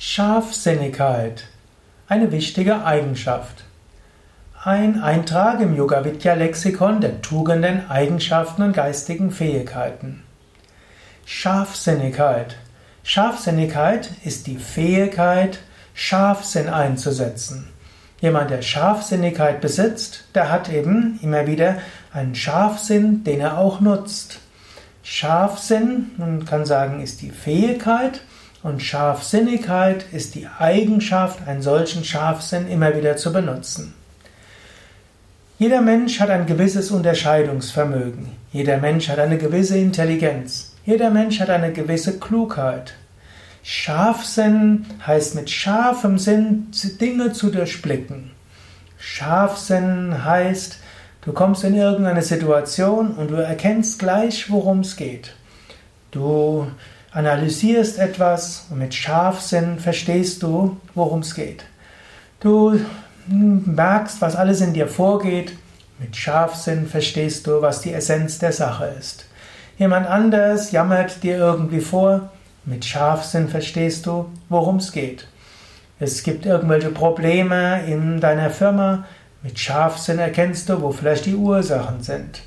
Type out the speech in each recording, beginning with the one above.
Scharfsinnigkeit. Eine wichtige Eigenschaft. Ein Eintrag im Yoga Vidya Lexikon der Tugenden, Eigenschaften und geistigen Fähigkeiten. Scharfsinnigkeit. Scharfsinnigkeit ist die Fähigkeit, Scharfsinn einzusetzen. Jemand, der Scharfsinnigkeit besitzt, der hat eben immer wieder einen Scharfsinn, den er auch nutzt. Scharfsinn, man kann sagen, ist die Fähigkeit, und Scharfsinnigkeit ist die Eigenschaft, einen solchen Scharfsinn immer wieder zu benutzen. Jeder Mensch hat ein gewisses Unterscheidungsvermögen. Jeder Mensch hat eine gewisse Intelligenz. Jeder Mensch hat eine gewisse Klugheit. Scharfsinn heißt mit scharfem Sinn Dinge zu durchblicken. Scharfsinn heißt, du kommst in irgendeine Situation und du erkennst gleich, worum es geht. Du analysierst etwas und mit Scharfsinn verstehst du, worum es geht. Du merkst, was alles in dir vorgeht. Mit Scharfsinn verstehst du, was die Essenz der Sache ist. Jemand anders jammert dir irgendwie vor. Mit Scharfsinn verstehst du, worum es geht. Es gibt irgendwelche Probleme in deiner Firma. Mit Scharfsinn erkennst du, wo vielleicht die Ursachen sind.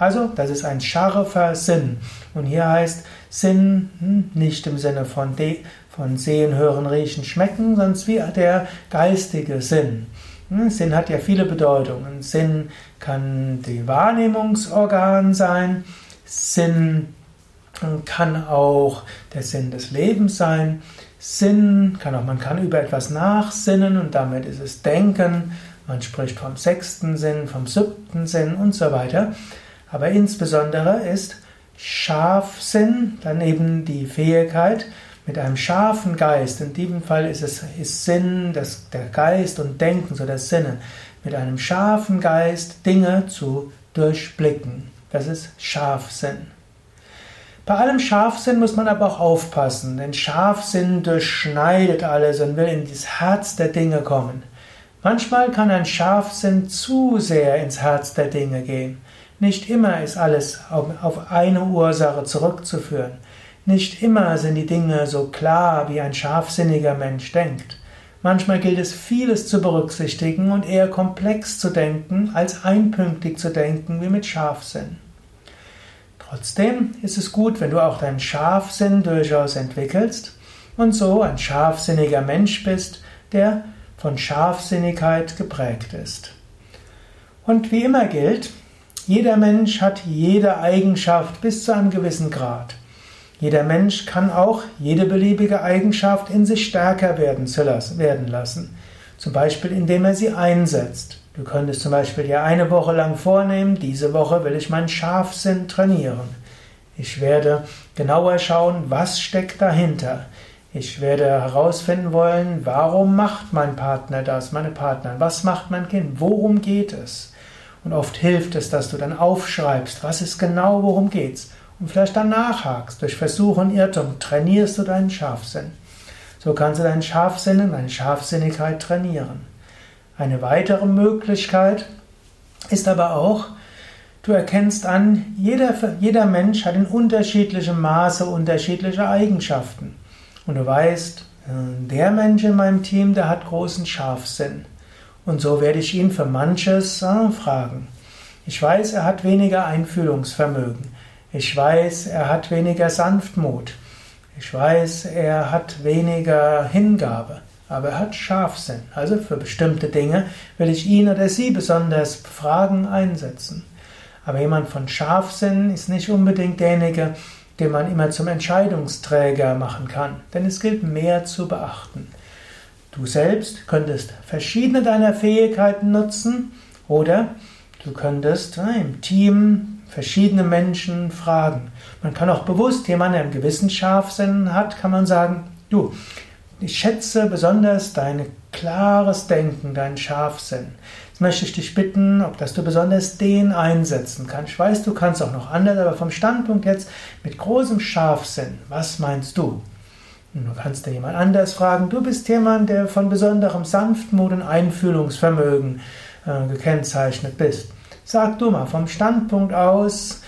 Also, das ist ein scharfer Sinn. Und hier heißt Sinn hm, nicht im Sinne von, de, von Sehen, Hören, Riechen, Schmecken, sondern wie der geistige Sinn. Hm, Sinn hat ja viele Bedeutungen. Sinn kann die Wahrnehmungsorgan sein. Sinn kann auch der Sinn des Lebens sein. Sinn kann auch, man kann über etwas nachsinnen und damit ist es Denken. Man spricht vom sechsten Sinn, vom siebten Sinn und so weiter. Aber insbesondere ist Scharfsinn dann eben die Fähigkeit, mit einem scharfen Geist, in diesem Fall ist es ist Sinn, das, der Geist und Denken, so das Sinnen, mit einem scharfen Geist Dinge zu durchblicken. Das ist Scharfsinn. Bei allem Scharfsinn muss man aber auch aufpassen, denn Scharfsinn durchschneidet alles und will in das Herz der Dinge kommen. Manchmal kann ein Scharfsinn zu sehr ins Herz der Dinge gehen. Nicht immer ist alles auf eine Ursache zurückzuführen. Nicht immer sind die Dinge so klar, wie ein scharfsinniger Mensch denkt. Manchmal gilt es, vieles zu berücksichtigen und eher komplex zu denken, als einpünktig zu denken wie mit Scharfsinn. Trotzdem ist es gut, wenn du auch deinen Scharfsinn durchaus entwickelst und so ein scharfsinniger Mensch bist, der von Scharfsinnigkeit geprägt ist. Und wie immer gilt, jeder Mensch hat jede Eigenschaft bis zu einem gewissen Grad. Jeder Mensch kann auch jede beliebige Eigenschaft in sich stärker werden, werden lassen. Zum Beispiel, indem er sie einsetzt. Du könntest zum Beispiel dir eine Woche lang vornehmen, diese Woche will ich meinen Scharfsinn trainieren. Ich werde genauer schauen, was steckt dahinter. Ich werde herausfinden wollen, warum macht mein Partner das, meine Partnerin, was macht mein Kind, worum geht es. Und oft hilft es, dass du dann aufschreibst, was ist genau, worum geht's. Und vielleicht dann nachhakst. Durch Versuch und Irrtum trainierst du deinen Scharfsinn. So kannst du deinen Scharfsinn und deine Scharfsinnigkeit trainieren. Eine weitere Möglichkeit ist aber auch, du erkennst an, jeder, jeder Mensch hat in unterschiedlichem Maße unterschiedliche Eigenschaften. Und du weißt, äh, der Mensch in meinem Team, der hat großen Scharfsinn. Und so werde ich ihn für manches äh, fragen. Ich weiß, er hat weniger Einfühlungsvermögen. Ich weiß, er hat weniger Sanftmut. Ich weiß, er hat weniger Hingabe. Aber er hat Scharfsinn. Also für bestimmte Dinge will ich ihn oder sie besonders fragen, einsetzen. Aber jemand von Scharfsinn ist nicht unbedingt derjenige, den man immer zum Entscheidungsträger machen kann. Denn es gilt mehr zu beachten. Du selbst könntest verschiedene deiner Fähigkeiten nutzen oder du könntest äh, im Team verschiedene Menschen fragen. Man kann auch bewusst jemanden, der einen gewissen Scharfsinn hat, kann man sagen, du, ich schätze besonders dein klares Denken, deinen Scharfsinn. Jetzt möchte ich dich bitten, ob dass du besonders den einsetzen kannst. Ich weiß, du kannst auch noch anders, aber vom Standpunkt jetzt mit großem Scharfsinn, was meinst du? Du kannst dir jemand anders fragen. Du bist jemand, der von besonderem Sanftmut und Einfühlungsvermögen äh, gekennzeichnet bist. Sag du mal vom Standpunkt aus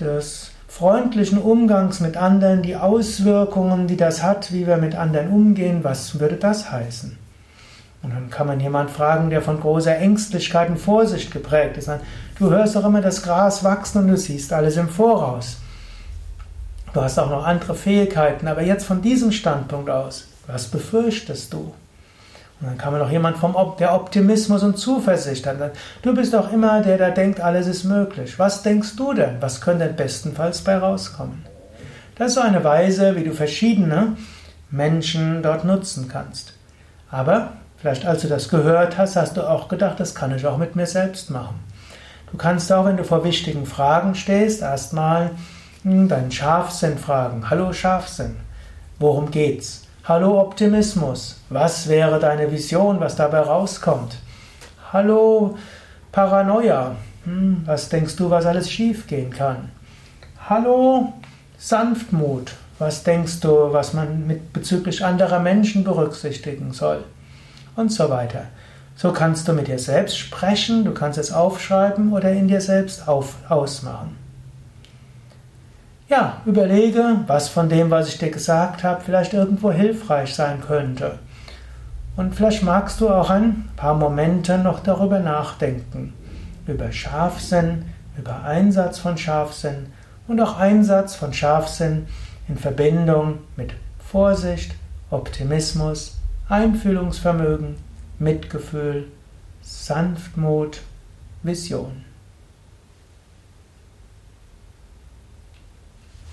des freundlichen Umgangs mit anderen, die Auswirkungen, die das hat, wie wir mit anderen umgehen, was würde das heißen? Und dann kann man jemand fragen, der von großer Ängstlichkeit und Vorsicht geprägt ist. Du hörst doch immer das Gras wachsen und du siehst alles im Voraus. Du hast auch noch andere Fähigkeiten, aber jetzt von diesem Standpunkt aus, was befürchtest du? Und dann kann man auch jemand vom der Optimismus und Zuversicht hat. Du bist auch immer der, der denkt, alles ist möglich. Was denkst du denn? Was könnte bestenfalls bei rauskommen? Das ist so eine Weise, wie du verschiedene Menschen dort nutzen kannst. Aber vielleicht als du das gehört hast, hast du auch gedacht, das kann ich auch mit mir selbst machen. Du kannst auch, wenn du vor wichtigen Fragen stehst, erstmal deinen Scharfsinn fragen. Hallo Scharfsinn, worum geht's? Hallo Optimismus, was wäre deine Vision, was dabei rauskommt? Hallo Paranoia, hm, was denkst du, was alles schiefgehen kann? Hallo Sanftmut, was denkst du, was man mit bezüglich anderer Menschen berücksichtigen soll? Und so weiter. So kannst du mit dir selbst sprechen, du kannst es aufschreiben oder in dir selbst auf, ausmachen. Ja, überlege, was von dem, was ich dir gesagt habe, vielleicht irgendwo hilfreich sein könnte. Und vielleicht magst du auch ein paar Momente noch darüber nachdenken. Über Scharfsinn, über Einsatz von Scharfsinn und auch Einsatz von Scharfsinn in Verbindung mit Vorsicht, Optimismus, Einfühlungsvermögen, Mitgefühl, Sanftmut, Vision.